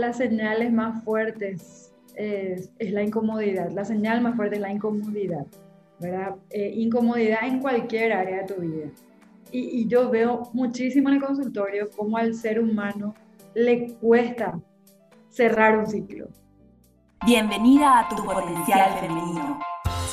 las señales más fuertes es, la incomodidad. La señal más fuerte es la incomodidad, ¿verdad? Eh, incomodidad en cualquier área de tu vida. Y, y, yo veo muchísimo en el consultorio cómo al ser humano le cuesta cerrar un ciclo. Bienvenida a tu potencial femenino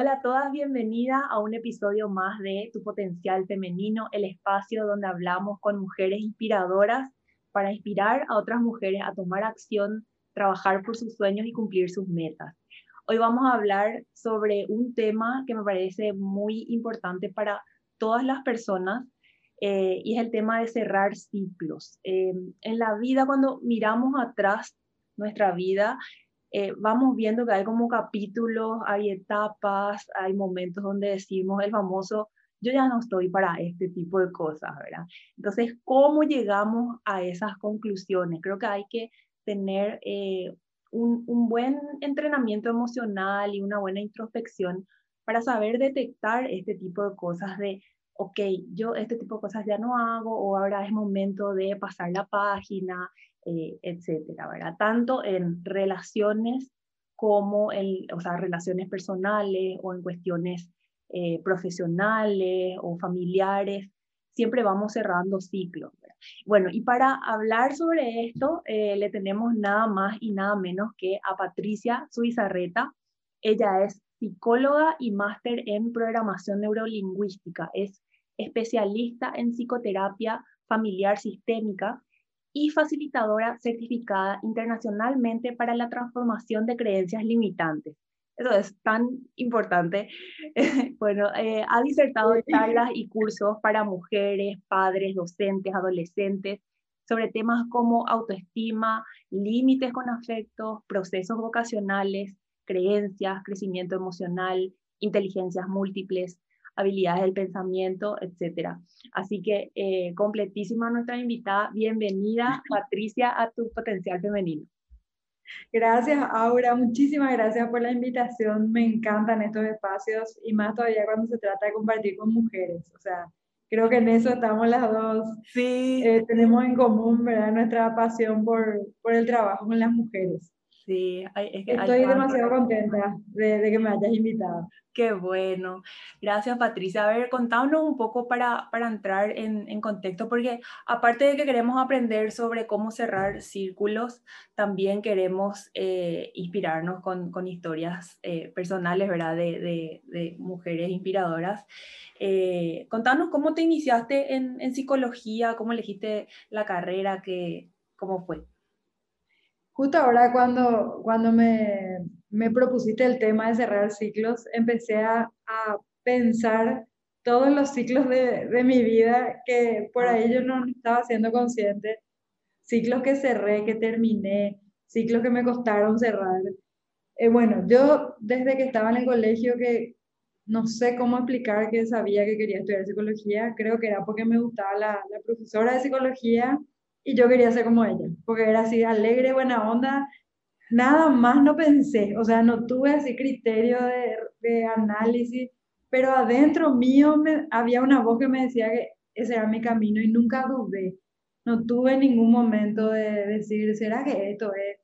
Hola a todas, bienvenida a un episodio más de Tu Potencial Femenino, el espacio donde hablamos con mujeres inspiradoras para inspirar a otras mujeres a tomar acción, trabajar por sus sueños y cumplir sus metas. Hoy vamos a hablar sobre un tema que me parece muy importante para todas las personas eh, y es el tema de cerrar ciclos. Eh, en la vida, cuando miramos atrás nuestra vida, eh, vamos viendo que hay como capítulos, hay etapas, hay momentos donde decimos el famoso, yo ya no estoy para este tipo de cosas, ¿verdad? Entonces, ¿cómo llegamos a esas conclusiones? Creo que hay que tener eh, un, un, buen entrenamiento emocional y una buena introspección para saber detectar este tipo de cosas de, ok, yo este tipo de cosas ya no hago o ahora es momento de pasar la página, eh, etcétera. Tanto en relaciones como en, o sea, relaciones personales o en cuestiones eh, profesionales o familiares, siempre vamos cerrando ciclos. Bueno, y para hablar sobre esto, eh, le tenemos nada más y nada menos que a Patricia Suizarreta. Ella es psicóloga y máster en programación neurolingüística. Es especialista en psicoterapia familiar sistémica y facilitadora certificada internacionalmente para la transformación de creencias limitantes. Eso es tan importante. bueno, eh, ha disertado charlas y cursos para mujeres, padres, docentes, adolescentes sobre temas como autoestima, límites con afectos, procesos vocacionales, creencias, crecimiento emocional, inteligencias múltiples, habilidades del pensamiento, etcétera. Así que eh, completísima nuestra invitada. Bienvenida, Patricia, a tu potencial femenino. Gracias, Aura. Muchísimas gracias por la invitación. Me encantan estos espacios y más todavía cuando se trata de compartir con mujeres. O sea, creo que en eso estamos las dos. Sí. Eh, tenemos en común, ¿verdad? Nuestra pasión por, por el trabajo con las mujeres. Sí, es que estoy demasiado contenta de, de, que me hayas invitado. Qué bueno. Gracias, Patricia. A ver, contámonos un poco para, para entrar en, en, contexto, porque aparte de que queremos aprender sobre cómo cerrar círculos, también queremos eh, inspirarnos con, con historias eh, personales, ¿verdad? De, de, de mujeres inspiradoras. Eh, contanos cómo te iniciaste en, en, psicología, cómo elegiste la carrera, que, cómo fue. Justo ahora cuando, cuando me, me propusiste el tema de cerrar ciclos, empecé a, a pensar todos los ciclos de, de, mi vida que por ahí yo no estaba siendo consciente, ciclos que cerré, que terminé, ciclos que me costaron cerrar. Eh, bueno, yo desde que estaba en el colegio que no sé cómo explicar que sabía que quería estudiar psicología, creo que era porque me gustaba la, la profesora de psicología y yo quería ser como ella, porque era así alegre, buena onda, nada más no pensé, o sea, no tuve así criterio de, de análisis, pero adentro mío me, había una voz que me decía que ese era mi camino y nunca dudé. No tuve ningún momento de decir, ¿será que esto es?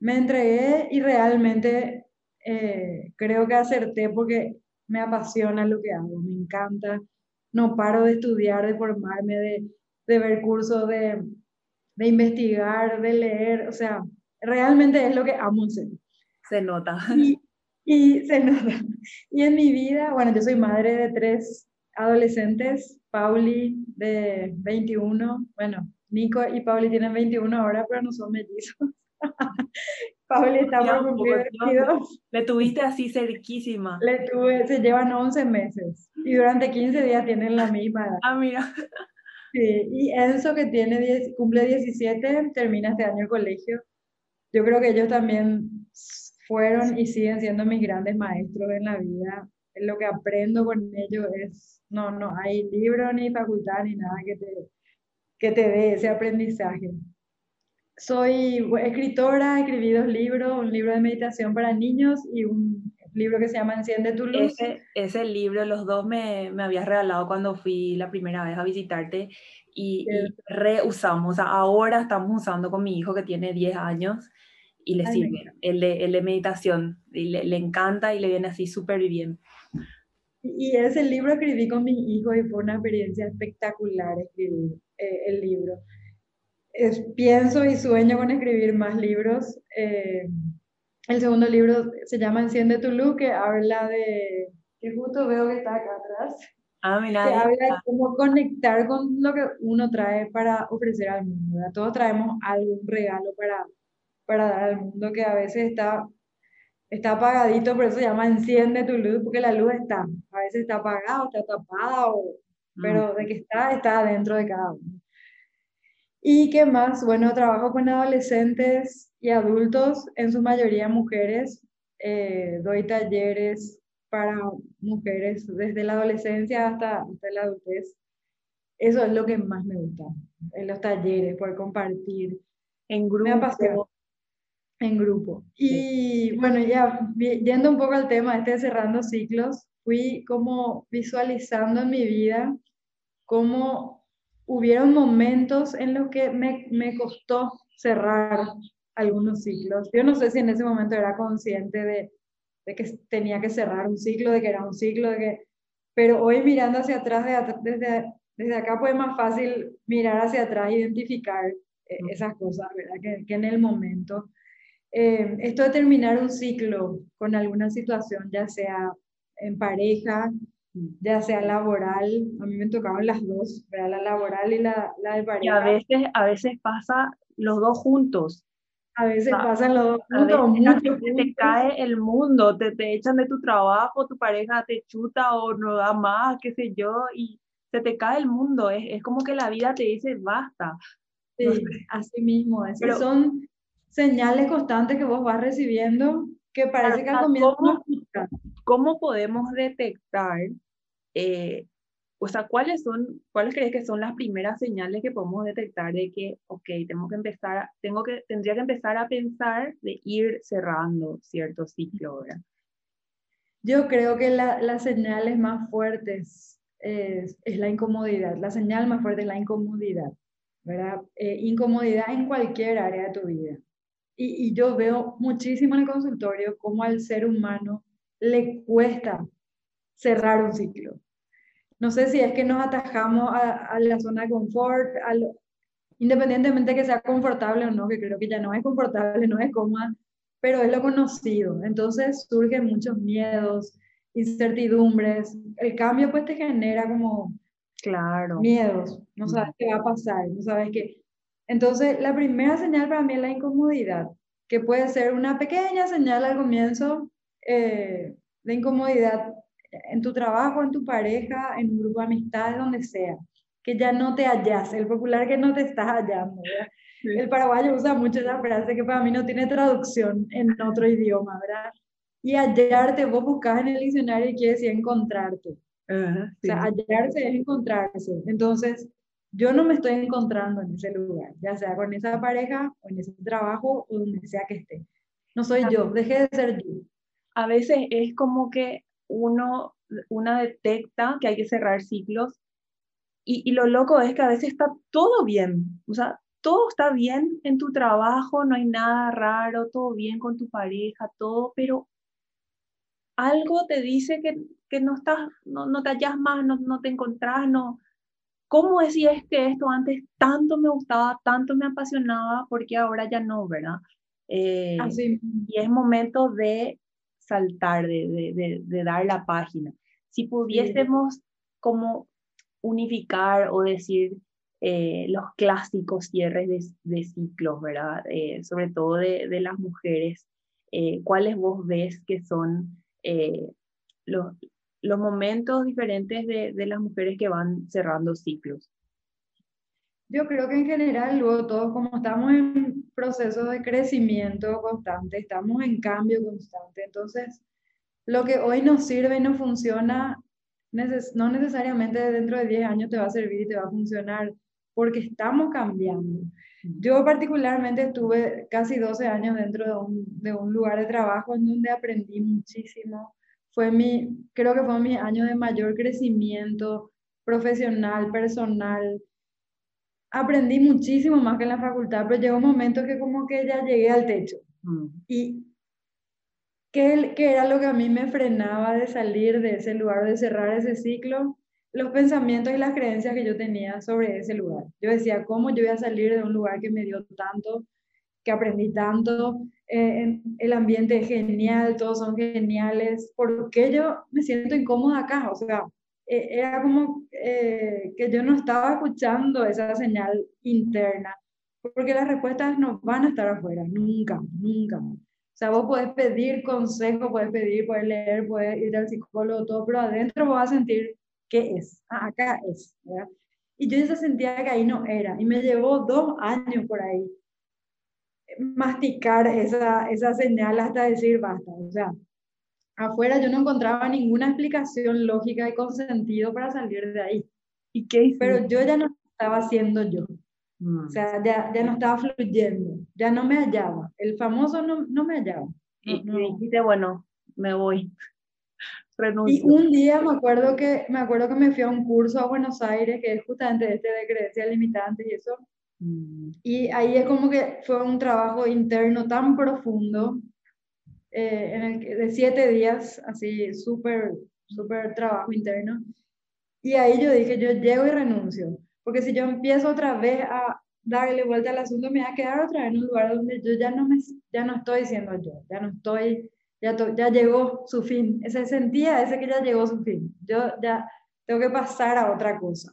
Me entregué y realmente eh, creo que acerté porque me apasiona lo que hago, me encanta. No paro de estudiar, de formarme, de, de ver cursos, de, de investigar, de leer, o sea, realmente es lo que amo hacer. Se nota. Y, y, se nota. Y en mi vida, bueno, yo soy madre de tres adolescentes, Pauli de 21, bueno, Nico y Pauli tienen 21 ahora, pero no son mellizos. Pauli está por cumplir 22. Le tuviste así cerquísima. Le tuve, se llevan 11 meses y durante 15 días tienen la misma edad. Ah, mira. Sí, y Enzo que tiene 10, cumple 17, termina este año el colegio. Yo creo que ellos también fueron y siguen siendo mis grandes maestros en la vida. Lo que aprendo con ellos es, no, no hay libro ni facultad ni nada que te, que te dé ese aprendizaje. Soy escritora, escribí dos libros, un libro de meditación para niños y un libro que se llama Enciende tu luz. Ese, ese libro, los dos me, me habías regalado cuando fui la primera vez a visitarte y, y reusamos. ahora estamos usando con mi hijo que tiene 10 años y le sirve. El de, el de meditación y le, le, encanta y le viene así súper bien. Y ese libro escribí con mi hijo y fue una experiencia espectacular escribir eh, el libro. Es, pienso y sueño con escribir más libros. Eh, el segundo libro se llama Enciende tu luz, que habla de, que justo veo que está acá atrás, ah, mira, que habla de cómo conectar con lo que uno trae para ofrecer al mundo. Todos traemos algún regalo para, para dar al mundo que a veces está, está apagadito, por eso se llama Enciende tu luz, porque la luz está, a veces está apagada, está tapada, o, pero de que está, está dentro de cada uno. ¿Y qué más? Bueno, trabajo con adolescentes y adultos, en su mayoría mujeres. Eh, doy talleres para mujeres desde la adolescencia hasta, hasta la adultez. Eso es lo que más me gusta, en los talleres, poder compartir. En grupo. En grupo. Y bueno, ya yendo un poco al tema este cerrando ciclos, fui como visualizando en mi vida cómo hubieron momentos en los que me, me costó cerrar algunos ciclos. Yo no sé si en ese momento era consciente de, de, que tenía que cerrar un ciclo, de que era un ciclo, de que... Pero hoy mirando hacia atrás, desde, desde acá, pues es más fácil mirar hacia atrás e identificar eh, esas cosas, ¿verdad? Que, que en el momento. Eh, esto de terminar un ciclo con alguna situación, ya sea en pareja, ya sea laboral, a mí me tocaban las dos, la laboral y la, la de pareja. Y a veces, a veces pasa los dos juntos. A veces pasan los dos juntos. Mucho te cae el mundo, te, te echan de tu trabajo, tu pareja te chuta o no da más, qué sé yo, y se te cae el mundo. Es, es como que la vida te dice basta. Sí, así mismo. Pero, son señales constantes que vos vas recibiendo que parece que al comienzo ¿cómo, ¿Cómo podemos detectar eh, o sea, ¿cuáles son, cuáles crees que son las primeras señales que podemos detectar de que, ok, tengo que empezar, tengo que, tendría que empezar a pensar de ir cerrando cierto ciclo, ¿verdad? Yo creo que la, las señales más fuertes es, es, la incomodidad. La señal más fuerte es la incomodidad, ¿verdad? Eh, incomodidad en cualquier área de tu vida. Y, y yo veo muchísimo en el consultorio cómo al ser humano le cuesta cerrar un ciclo no sé si es que nos atajamos a, la zona de confort, independientemente de que sea confortable o no, que creo que ya no es confortable, no es cómoda, pero es lo conocido. Entonces surgen muchos miedos, incertidumbres. El cambio pues te genera como claro. miedos, no sabes qué va a pasar, no sabes qué. Entonces la primera señal para mí es la incomodidad, que puede ser una pequeña señal al comienzo eh, de incomodidad en tu trabajo, en tu pareja, en un grupo de amistades, donde sea, que ya no te hallas, el popular que no te estás hallando. El paraguayo usa mucho esa frase que para mí no tiene traducción en otro idioma, ¿verdad? Y hallarte, vos buscas en el diccionario y quiere decir encontrarte. O sea, hallarse es encontrarse. Entonces, yo no me estoy encontrando en ese lugar, ya sea con esa pareja o en ese trabajo o donde sea que esté. No soy yo, dejé de ser yo. A veces es como que uno, una detecta que hay que cerrar ciclos y, y, lo loco es que a veces está todo bien, o sea, todo está bien en tu trabajo, no hay nada raro, todo bien con tu pareja, todo, pero algo te dice que, que no, estás, no, no te hallas más, no, no te encontrás, no. ¿Cómo decías que esto antes tanto me gustaba, tanto me apasionaba, porque ahora ya no, verdad? Eh, Así. Y es momento de saltar, de, de, dar la página. Si pudiésemos como unificar o decir eh, los clásicos cierres de, ciclos, ¿verdad? Eh, sobre todo de, las mujeres, eh, ¿cuáles vos ves que son los, los momentos diferentes de, las mujeres que van cerrando ciclos? Yo creo que en general luego todos como estamos en proceso de crecimiento constante, estamos en cambio constante, entonces lo que hoy nos sirve y nos funciona, no necesariamente dentro de 10 años te va a servir y te va a funcionar, porque estamos cambiando. Yo particularmente estuve casi 12 años dentro de un, de un lugar de trabajo en donde aprendí muchísimo. Fue mi, creo que fue mi año de mayor crecimiento profesional, personal, aprendí muchísimo más que en la facultad, pero llegó un momento que como que ya llegué al techo. Mm. Y ¿qué, ¿qué, era lo que a mí me frenaba de salir de ese lugar, de cerrar ese ciclo? Los pensamientos y las creencias que yo tenía sobre ese lugar. Yo decía, ¿cómo yo voy a salir de un lugar que me dio tanto, que aprendí tanto? Eh, el ambiente es genial, todos son geniales. ¿Por qué yo me siento incómoda acá? O sea, eh, era como eh, que yo no estaba escuchando esa señal interna, porque las respuestas no van a estar afuera, nunca, nunca. O sea, vos podés pedir consejo, puedes pedir, puedes leer, puedes ir al psicólogo, todo, pero adentro vos vas a sentir qué es, ah, acá es, ¿verdad? Y yo ya sentía que ahí no era, y me llevó dos años por ahí masticar esa, esa señal hasta decir basta, o sea, afuera yo no encontraba ninguna explicación lógica y con sentido para salir de ahí. ¿Y qué Pero yo ya no estaba siendo yo. Mm. O sea, ya, ya no estaba fluyendo, ya no me hallaba. El famoso no, no me hallaba. y, dijiste, bueno, me voy. Y un día me acuerdo, que, me acuerdo que me fui a un curso a Buenos Aires, que es justamente este de creencias limitantes y eso. Mm. Y ahí es como que fue un trabajo interno tan profundo eh, en el, de siete días, así súper, súper trabajo interno. Y ahí yo dije, yo llego y renuncio, porque si yo empiezo otra vez a darle vuelta al asunto, me voy a quedar otra vez en un lugar donde yo ya no, me, ya no estoy siendo yo, ya no estoy, ya, ya llegó su fin, ese sentía ese que ya llegó su fin, yo ya tengo que pasar a otra cosa.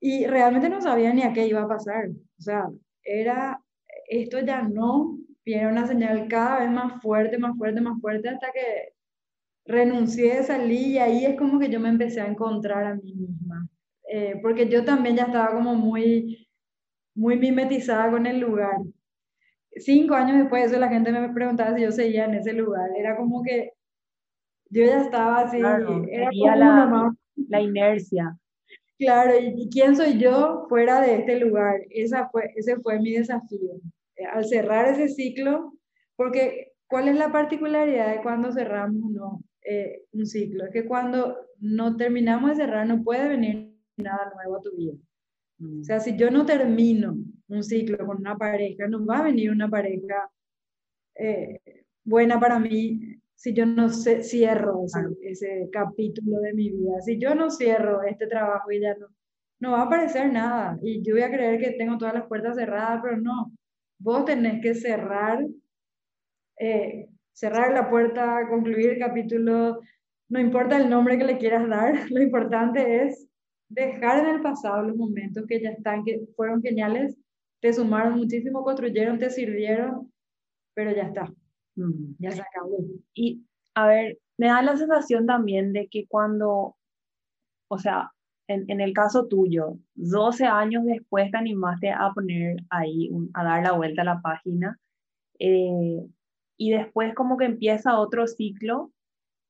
Y realmente no sabía ni a qué iba a pasar, o sea, era, esto ya no, viene una señal cada vez más fuerte, más fuerte, más fuerte, hasta que renuncié, salí y ahí es como que yo me empecé a encontrar a mí misma. Eh, porque yo también ya estaba como muy, muy mimetizada con el lugar. Cinco años después de eso la gente me preguntaba si yo seguía en ese lugar. Era como que yo ya estaba así, era como la, la inercia. Claro, ¿y quién soy yo fuera de este lugar? Esa fue, ese fue mi desafío. Eh, al cerrar ese ciclo, porque ¿cuál es la particularidad de cuando cerramos no, eh, un ciclo? Es que cuando no terminamos de cerrar no puede venir nada nuevo a tu vida. O sea, si yo no termino un ciclo con una pareja, no va a venir una pareja eh, buena para mí si yo no cierro ese, ese, capítulo de mi vida. Si yo no cierro este trabajo y ya no, no va a aparecer nada. Y yo voy a creer que tengo todas las puertas cerradas, pero no vos tenés que cerrar, eh, cerrar la puerta, concluir el capítulo, no importa el nombre que le quieras dar, lo importante es dejar en el pasado los momentos que ya están, que fueron geniales, te sumaron muchísimo, construyeron, te sirvieron, pero ya está, mm. ya se acabó. Y a ver, me da la sensación también de que cuando, o sea, en, el caso tuyo, 12 años después te animaste a poner ahí, a dar la vuelta a la página, eh, y después como que empieza otro ciclo,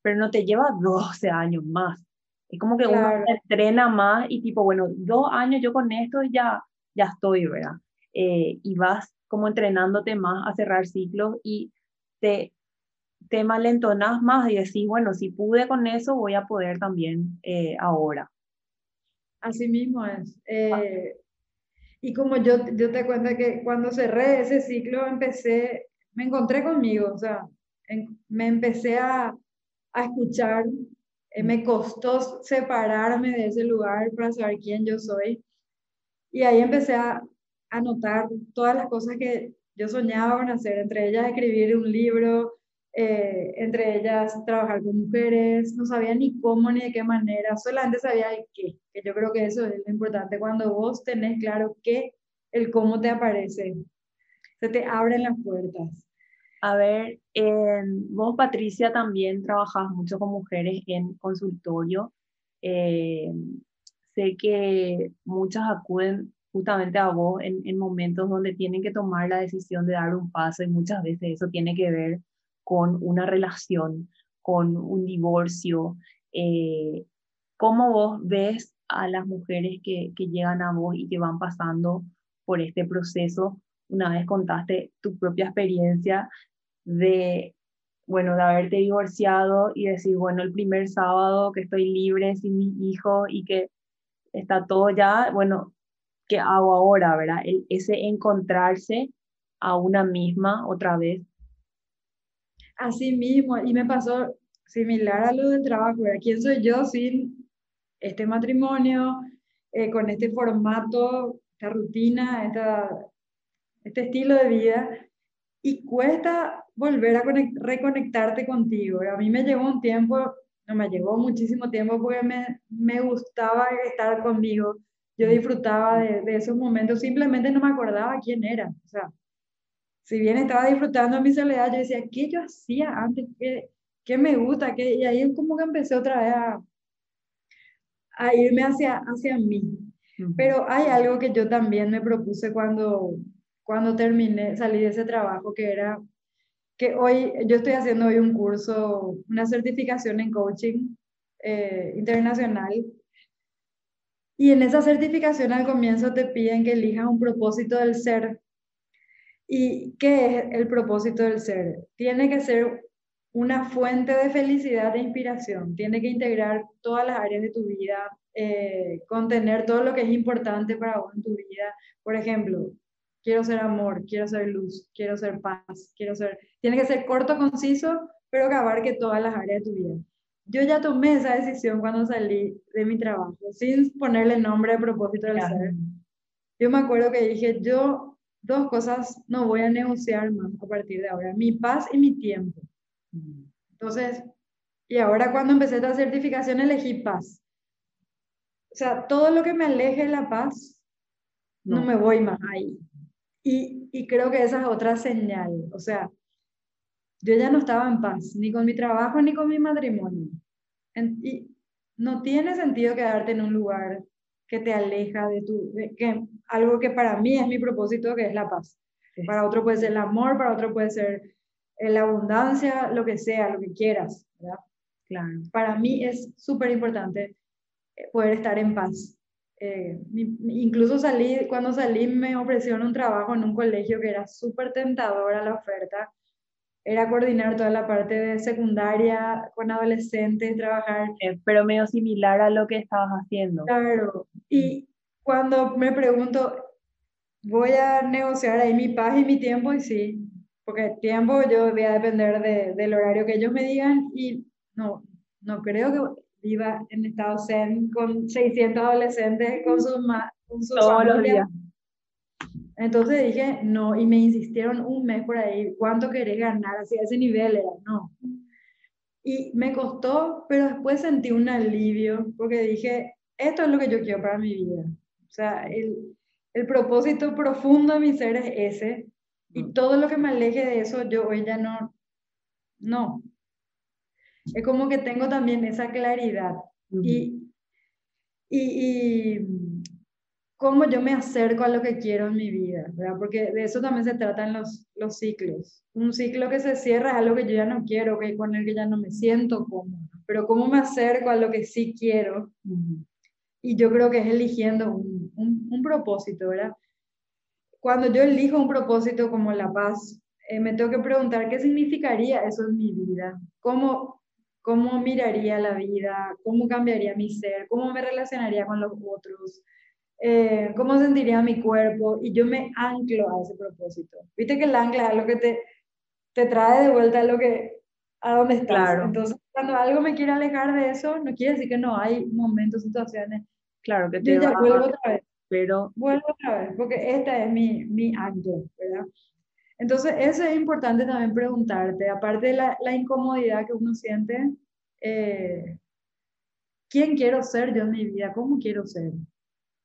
pero no te lleva 12 años más. Es como que uno se entrena más y tipo, bueno, dos años yo con esto ya, ya estoy, ¿verdad? Eh, y vas como entrenándote más a cerrar ciclos y te, te malentonas más y decís, bueno, si pude con eso, voy a poder también eh, ahora. Así mismo es. Eh, y como yo, yo te cuento que cuando cerré ese ciclo, empecé, me encontré conmigo, o sea, me empecé a, a escuchar, eh, me costó separarme de ese lugar para saber quién yo soy. Y ahí empecé a, a notar todas las cosas que yo soñaba con hacer, entre ellas escribir un libro, eh, entre ellas trabajar con mujeres, no sabía ni cómo ni de qué manera, solamente sabía el qué, que yo creo que eso es lo importante, cuando vos tenés claro qué, el cómo te aparece, se te abren las puertas. A ver, vos Patricia también trabajas mucho con mujeres en consultorio. Eh, sé que muchas acuden justamente a vos en momentos donde tienen que tomar la decisión de dar un paso y muchas veces eso tiene que ver con una relación, con un divorcio. Eh, ¿Cómo vos ves a las mujeres que, que llegan a vos y que van pasando por este proceso? Una vez contaste tu propia experiencia de, bueno, de haberte divorciado y decir, bueno, el primer sábado que estoy libre sin mi hijo y que está todo ya, bueno, ¿qué hago ahora, verdad? El, ese encontrarse a una misma otra vez. Así mismo, y me pasó similar a lo del trabajo, ¿verdad? ¿Quién soy yo sin este matrimonio, eh, con este formato, esta rutina, esta, este estilo de vida? Y cuesta volver a reconectarte contigo. A mí me llevó un tiempo, no me llevó muchísimo tiempo porque me, me gustaba estar conmigo. Yo disfrutaba de, de, esos momentos, simplemente no me acordaba quién era. O sea, si bien estaba disfrutando mi soledad, yo decía, ¿qué yo hacía antes? ¿Qué, qué me gusta? ¿Qué? Y ahí es como que empecé otra vez a, a irme hacia, hacia mí. Pero hay algo que yo también me propuse cuando, cuando terminé, salí de ese trabajo, que era que hoy yo estoy haciendo hoy un curso, una certificación en coaching eh, internacional. Y en esa certificación al comienzo te piden que elijas un propósito del ser. ¿Y qué es el propósito del ser? Tiene que ser una fuente de felicidad e inspiración. Tiene que integrar todas las áreas de tu vida, eh, contener todo lo que es importante para vos en tu vida. Por ejemplo, quiero ser amor, quiero ser luz, quiero ser paz, quiero ser... Tiene que ser corto, conciso, pero que abarque todas las áreas de tu vida. Yo ya tomé esa decisión cuando salí de mi trabajo, sin ponerle nombre de propósito del ser. Yo me acuerdo que dije, yo dos cosas no voy a negociar más a partir de ahora, mi paz y mi tiempo. Entonces, y ahora cuando empecé esta certificación elegí paz. O sea, todo lo que me aleje de la paz, no, no me voy más ahí. Y, y creo que esa es otra señal. O sea, yo ya no estaba en paz, ni con mi trabajo, ni con mi matrimonio. y no tiene sentido quedarte en un lugar que te aleja de tu, que, algo que para mí es mi propósito, que es la paz. Para otro puede ser el amor, para otro puede ser eh, la abundancia, lo que sea, lo que quieras, ¿verdad? Claro. Para mí es súper importante eh, poder estar en paz. Eh, incluso salí, cuando salí me ofrecieron un trabajo en un colegio que era súper tentadora la oferta. Era coordinar toda la parte de secundaria con adolescentes, trabajar. Pero medio similar a lo que estabas haciendo. Claro. Y cuando me pregunto, voy a negociar ahí mi paz y mi tiempo, y sí, porque el tiempo yo voy a depender de, del horario que ellos me digan y no, no creo que viva en estado zen con 600 adolescentes con sus, con sus Todos los días. Entonces dije, no, y me insistieron un mes por ahí, ¿cuánto querés ganar? Así a ese nivel era, no. Y me costó, pero después sentí un alivio, porque dije, esto es lo que yo quiero para mi vida. O sea, el, el propósito profundo de mi ser es ese, y mm. todo lo que me aleje de eso, yo hoy ya no, no, es como que tengo también esa claridad. y, y, y, cómo yo me acerco a lo que quiero en mi vida, ¿verdad? Porque de eso también se tratan los, los ciclos. Un ciclo que se cierra es algo que yo ya no quiero, que con el que ya no me siento cómodo. Pero cómo me acerco a lo que sí quiero. Y yo creo que es eligiendo un, un, un propósito, ¿verdad? Cuando yo elijo un propósito como la paz, eh, me tengo que preguntar qué significaría eso en mi vida, cómo, cómo miraría la vida, cómo cambiaría mi ser, cómo me relacionaría con los otros, eh, cómo sentiría mi cuerpo y yo me anclo a ese propósito. Viste que el ancla es lo que te, te trae de vuelta a lo que a dónde estás. Claro. Entonces, cuando algo me quiere alejar de eso, no quiere decir que no hay momentos, situaciones. Claro, que te yo ya vuelvo otra vez. Pero vuelvo otra vez, porque esta es mi mi ancla, ¿verdad? Entonces, eso es importante también preguntarte, aparte de la, la incomodidad que uno siente, eh, ¿quién quiero ser yo en mi vida? ¿Cómo quiero ser?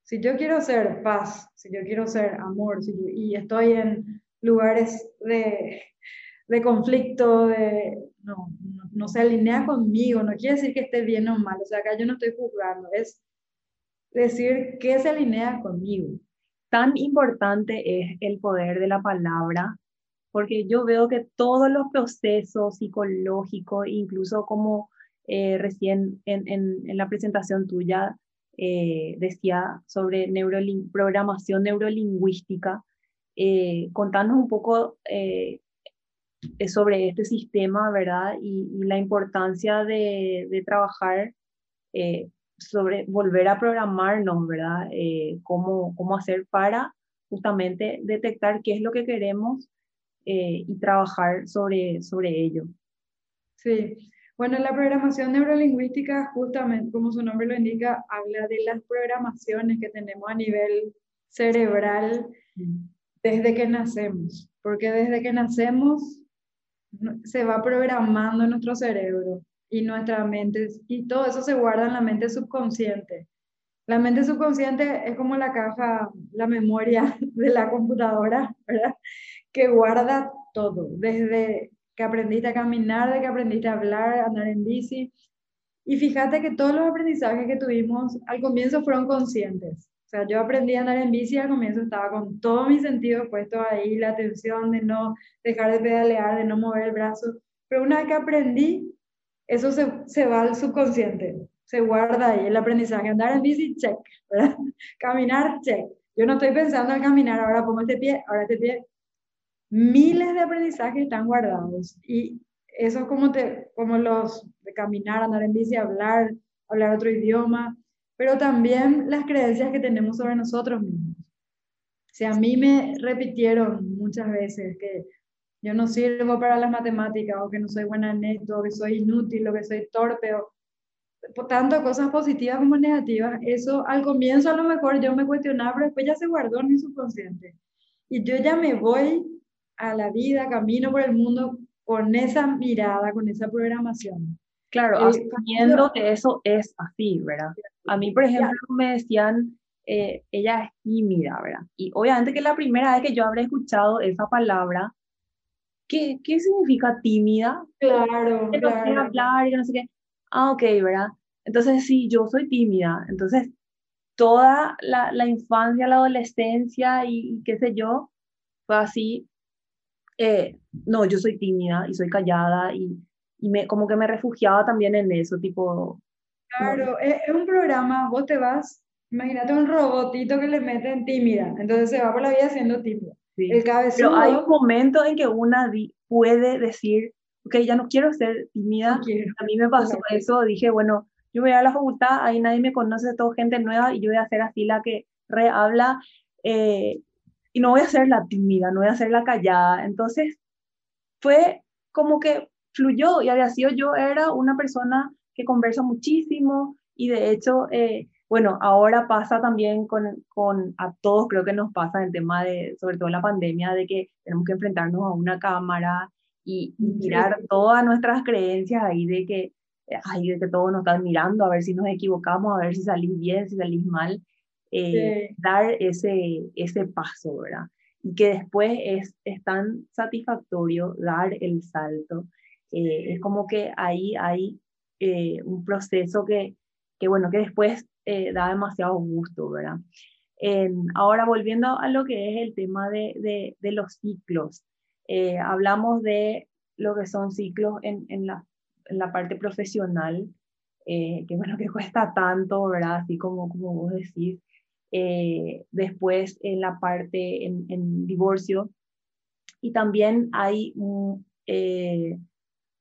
Si yo quiero ser paz, si yo quiero ser amor, si y estoy en lugares de, de conflicto, de, no, no, no, se alinea conmigo, no quiere decir que esté bien o mal, o sea, acá yo no estoy juzgando, es decir, ¿qué se alinea conmigo? tan importante es el poder de la palabra, porque yo veo que todos los procesos psicológicos, incluso como eh, recién en, en, la presentación tuya eh, decía sobre programación neurolingüística, eh, contanos un poco eh, sobre este sistema, ¿verdad? Y, la importancia de, de trabajar sobre volver a programarnos, ¿verdad? cómo, cómo hacer para justamente detectar qué es lo que queremos y trabajar sobre, sobre ello. Sí, bueno, la programación neurolingüística, justamente como su nombre lo indica, habla de las programaciones que tenemos a nivel cerebral desde que nacemos, porque desde que nacemos se va programando nuestro cerebro y nuestra mente, y todo eso se guarda en la mente subconsciente. La mente subconsciente es como la caja, la memoria de la computadora, ¿verdad? Que guarda todo, desde que aprendiste a caminar, de que aprendiste a hablar, a andar en bici. Y fíjate que todos los aprendizajes que tuvimos al comienzo fueron conscientes. O sea, yo aprendí a andar en bici al comienzo estaba con todo mi sentido puesto ahí, la atención de no dejar de pedalear, de no mover el brazo. Pero una vez que aprendí, eso se, se va al subconsciente, se guarda ahí el aprendizaje. Andar en bici, check, ¿verdad? Caminar, check. Yo no estoy pensando en caminar, ahora pongo este pie, ahora este pie, miles de aprendizajes están guardados y eso es como, te, como los de caminar, andar en bici, hablar, hablar otro idioma, pero también las creencias que tenemos sobre nosotros mismos. O sea, a mí me repitieron muchas veces que yo no sirvo para las matemáticas o que no soy buena en esto, o que soy inútil o que soy torpe o tanto cosas positivas como negativas. Eso al comienzo a lo mejor yo me cuestionaba, pero después ya se guardó en mi subconsciente. Y yo ya me voy a la vida, camino por el mundo con esa mirada, con esa programación. Claro, asumiendo que eso es así, ¿verdad? A mí, por ejemplo, me decían, eh, ella es tímida, ¿verdad? Y obviamente que la primera vez que yo habré escuchado esa palabra, ¿qué, qué significa tímida? Claro, que no claro. hablar y no sé qué. Ah, ok, ¿verdad? Entonces, sí, yo soy tímida. Entonces, toda la, la infancia, la adolescencia y, y qué sé yo, fue así eh, no, yo soy tímida y soy callada y, y me, como que me refugiaba también en eso, tipo... Claro, es, un programa, vos te vas, imagínate un robotito que le meten tímida, entonces se va por la vida siendo tímida. El Pero hay un momento en que una puede decir, ok, ya no quiero ser tímida. a mí me pasó eso, dije, bueno, yo voy a la facultad, ahí nadie me conoce, todo gente nueva, y yo voy a ser así la que rehabla. Eh, y no voy a ser la tímida, no voy a ser la callada. Entonces fue como que fluyó y había sido yo, era una persona que conversa muchísimo y de hecho, eh, bueno, ahora pasa también con, con, a todos, creo que nos pasa el tema de, sobre todo la pandemia, de que tenemos que enfrentarnos a una cámara y, mirar todas nuestras creencias ahí de que, ay, de que todos nos están mirando a ver si nos equivocamos, a ver si salís bien, si salís mal. Eh, dar ese, ese paso, ¿verdad? Y que después es, es tan satisfactorio dar el salto. Eh, es como que ahí hay eh, un proceso que, que, bueno, que después da demasiado gusto, ¿verdad? ahora, volviendo a lo que es el tema de, de, de los ciclos, hablamos de lo que son ciclos en, en, la, en la parte profesional, que bueno, que cuesta tanto, ¿verdad? Así como, como vos decís, eh, después en la parte en, divorcio. Y también hay eh,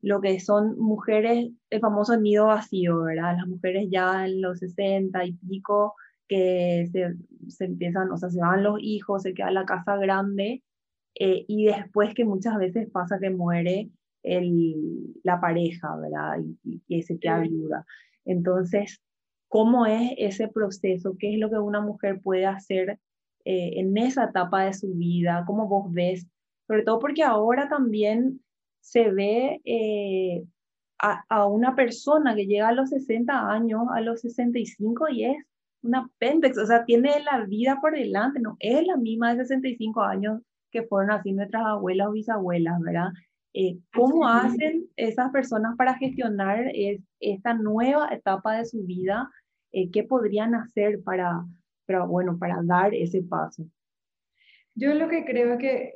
lo que son mujeres, el famoso nido vacío, ¿verdad? Las mujeres ya en los 60 y pico que se, se empiezan, o sea, se van los hijos, se queda la casa grande eh, y después que muchas veces pasa que muere el, la pareja, ¿verdad? Y, y, se queda viuda. Entonces, cómo es ese proceso, qué es lo que una mujer puede hacer eh, en esa etapa de su vida, cómo vos ves, sobre todo porque ahora también se ve eh, a, una persona que llega a los 60 años, a los 65 y es una pendex, o sea, tiene la vida por delante, no es la misma de 65 años que fueron así nuestras abuelas o bisabuelas, ¿verdad? Eh, ¿Cómo hacen esas personas para gestionar esta nueva etapa de su vida? Eh, ¿Qué podrían hacer para, para, bueno, para dar ese paso? Yo lo que creo es que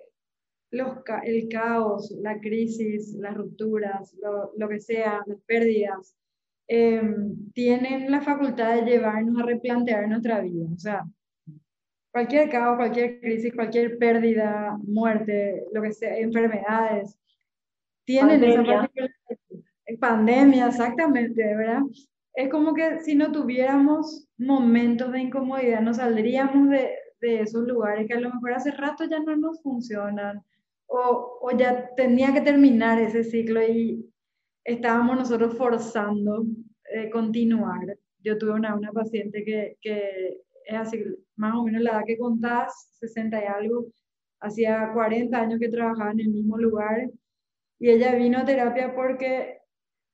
los, el caos, la crisis, las rupturas, lo, lo que sea, las pérdidas, em, tienen la facultad de llevarnos a replantear nuestra vida. O sea, cualquier caos, cualquier crisis, cualquier pérdida, muerte, lo que sea, enfermedades, tienen esa particularidad. Pandemia, exactamente, ¿verdad? Es como que si no tuviéramos momentos de incomodidad, no saldríamos de, de esos lugares que a lo mejor hace rato ya no nos funcionan o, o ya tenía que terminar ese ciclo y estábamos nosotros forzando eh, continuar. Yo tuve una, una paciente que, que es así, más o menos la edad que contás, 60 y algo, hacía 40 años que trabajaba en el mismo lugar y ella vino a terapia porque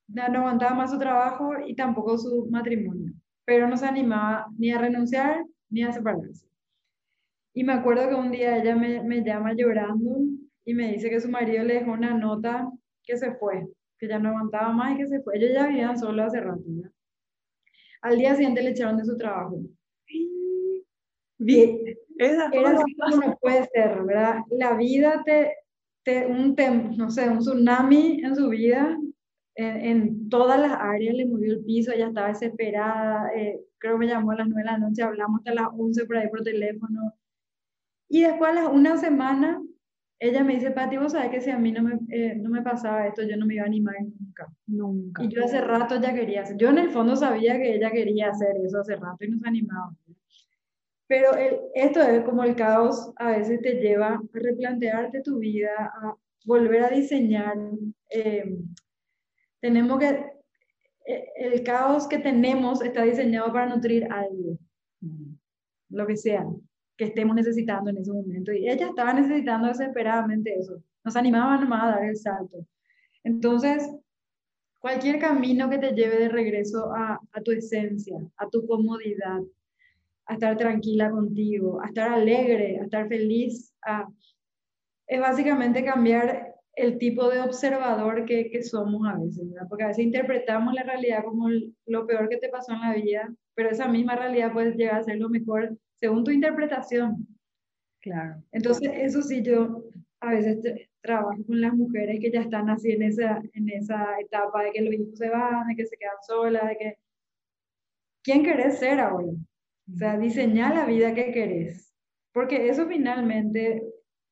ya no aguantaba más su trabajo y tampoco su matrimonio, pero no se animaba ni a renunciar ni a separarse. Y me acuerdo que un día ella me, me llama llorando y me dice que su marido le dejó una nota que se fue, que ya no aguantaba más y que se fue. Ellos ya vivían solo hace rato. Al día siguiente le echaron de su trabajo. Bien, era así como no puede ser, ¿verdad? La vida te, te un no sé, un tsunami en su vida, en, todas las áreas le movió el piso, ella estaba desesperada, eh, creo que me llamó a las 9 de la noche, hablamos hasta las 11 por ahí por teléfono. Y después a las una semana, ella me dice, Pati, vos sabés que si a mí no me, eh, no me pasaba esto, yo no me iba a animar nunca. Nunca. Y yo hace rato ya quería hacer, yo en el fondo sabía que ella quería hacer eso hace rato y no se animaba. Pero esto es como el caos, a veces te lleva a replantearte tu vida, a volver a diseñar. Eh, tenemos que, eh, el caos que tenemos está diseñado para nutrir algo, lo que sea, que estemos necesitando en ese momento. Y ella estaba necesitando desesperadamente eso. Nos animaba nomás a dar el salto. Entonces, cualquier camino que te lleve de regreso a, a tu esencia, a tu comodidad, a estar tranquila contigo, a estar alegre, a estar feliz, a, es básicamente cambiar el tipo de observador que, que somos a veces, ¿verdad? porque a veces interpretamos la realidad como lo peor que te pasó en la vida, pero esa misma realidad puede llegar a ser lo mejor según tu interpretación. Claro. Entonces, eso sí, yo a veces trabajo con las mujeres que ya están así en esa, en esa etapa de que los hijos se van, de que se quedan solas, de que... ¿Quién querés ser ahora? O sea, diseñar la vida que querés. Porque eso finalmente,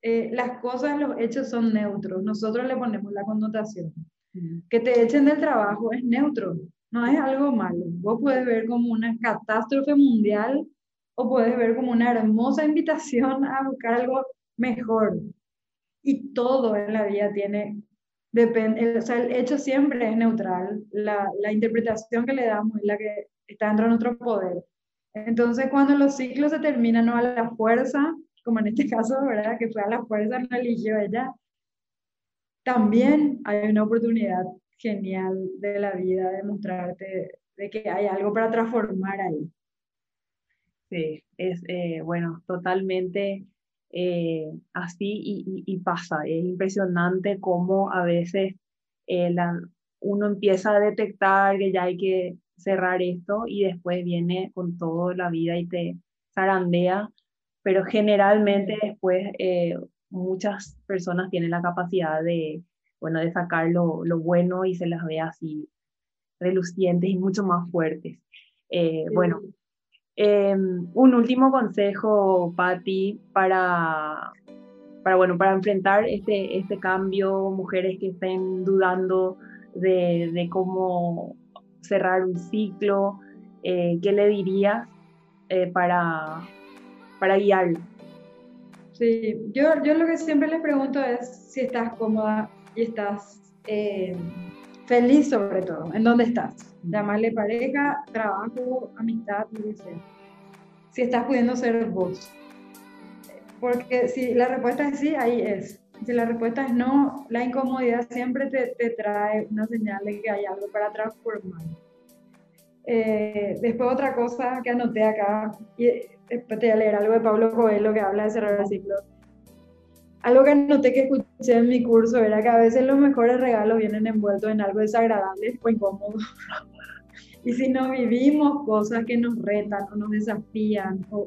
eh, las cosas, los hechos son neutros. Nosotros le ponemos la connotación. Que te echen del trabajo es neutro, no es algo malo. Vos puedes ver como una catástrofe mundial o puedes ver como una hermosa invitación a buscar algo mejor. Y todo en la vida tiene, depende, o sea, el hecho siempre es neutral. La, la interpretación que le damos es la que está dentro de nuestro poder. Entonces, cuando los ciclos se terminan no a la fuerza, como en este caso, ¿verdad? Que fue a la fuerza, no eligió ella, también hay una oportunidad genial de la vida de mostrarte de que hay algo para transformar ahí. Sí, es, eh, bueno, totalmente eh, así y, y, pasa. Es impresionante cómo a veces eh, la, uno empieza a detectar que ya hay que cerrar esto y después viene con toda la vida y te zarandea, pero generalmente después eh, muchas personas tienen la capacidad de, bueno, de sacar lo, lo, bueno y se las ve así relucientes y mucho más fuertes. Eh, bueno, em, un último consejo, Patti, para, para, bueno, para enfrentar este, este cambio, mujeres que estén dudando de, de cómo cerrar un ciclo? Eh, ¿Qué le dirías eh, para, para guiarlo? Sí, yo, yo lo que siempre le pregunto es si estás cómoda y estás eh, feliz sobre todo, en dónde estás. Llamarle pareja, trabajo, amistad, lo que sea. Si estás pudiendo ser vos. Porque si la respuesta es sí, ahí es. Si la respuesta es no, la incomodidad siempre te, te trae una señal de que hay algo para transformar. Eh, después otra cosa que anoté acá, y después te voy a leer algo de Pablo Coelho que habla de cerrar el ciclo. Algo que anoté que escuché en mi curso era que a veces los mejores regalos vienen envueltos en algo desagradable o incómodo. y si no vivimos cosas que nos retan o nos desafían, o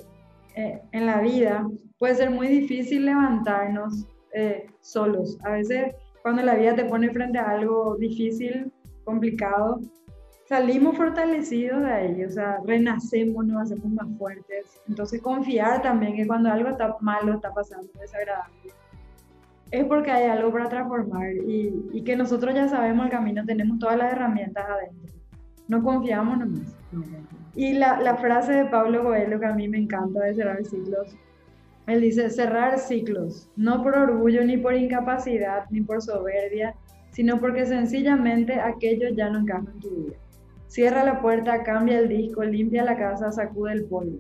eh, en la vida, puede ser muy difícil levantarnos eh, solos. A veces cuando la vida te pone frente a algo difícil, complicado, salimos fortalecidos de ahí, o sea, renacemos, nos hacemos más fuertes. Entonces confiar también que cuando algo está malo, está pasando, desagradable, es porque hay algo para transformar y, y que nosotros ya sabemos el camino, tenemos todas las herramientas adentro. No confiamos nomás. Y la, la frase de Pablo Coelho que a mí me encanta de cerrar ciclos, él dice, cerrar ciclos, no por orgullo ni por incapacidad ni por soberbia, sino porque sencillamente aquello ya no encaja en tu vida. Cierra la puerta, cambia el disco, limpia la casa, sacude el polvo.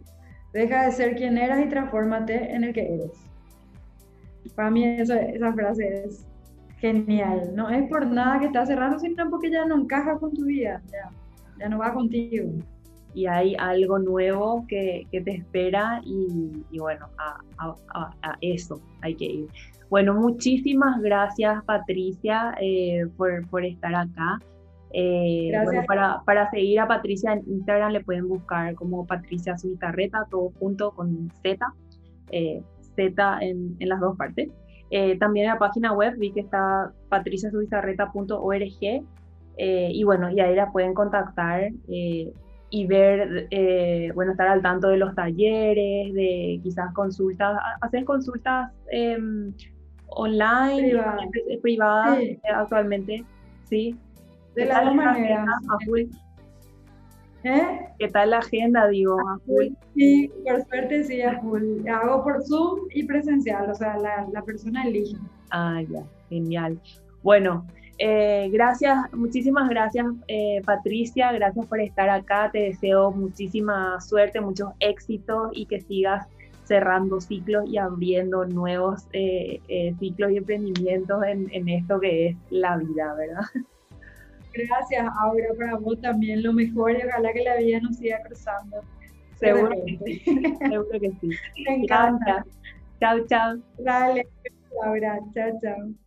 Deja de ser quien eras y transfórmate en el que eres. Para mí esa frase es genial. No es por nada que estás cerrando, sino porque ya no encaja con tu vida, ya, ya no va contigo. Y hay algo nuevo que, que te espera y, y bueno, a, a, a, eso hay que ir. Bueno, muchísimas gracias Patricia eh, por, por estar acá. Eh, bueno, para, para, seguir a Patricia en Instagram le pueden buscar como Patricia Suitarreta, todo junto con Z, eh, Z en, en, las dos partes. Eh, también en la página web vi que está patriciasuizarreta.org eh, y bueno, y ahí la pueden contactar eh, y ver, bueno, estar al tanto de los talleres, de quizás consultas, hacer consultas em, online, privadas, actualmente, ¿sí? De la manera. ¿Eh? ¿Qué tal la agenda, digo? A full. Sí, por suerte sí, a full. Hago por Zoom y presencial, o sea, la, la persona elige. Ah, ya, genial. Bueno, eh, gracias, muchísimas gracias eh, Patricia, gracias por estar acá, te deseo muchísima suerte, muchos éxitos y que sigas cerrando ciclos y abriendo nuevos eh, ciclos y emprendimientos en, en esto que es la vida, ¿verdad? Gracias, Aura, para vos también lo mejor y ojalá que la vida nos siga cruzando. Seguro que sí. Seguro que sí. Me encanta. Chao, chao. Dale, Laura. Chao, chao.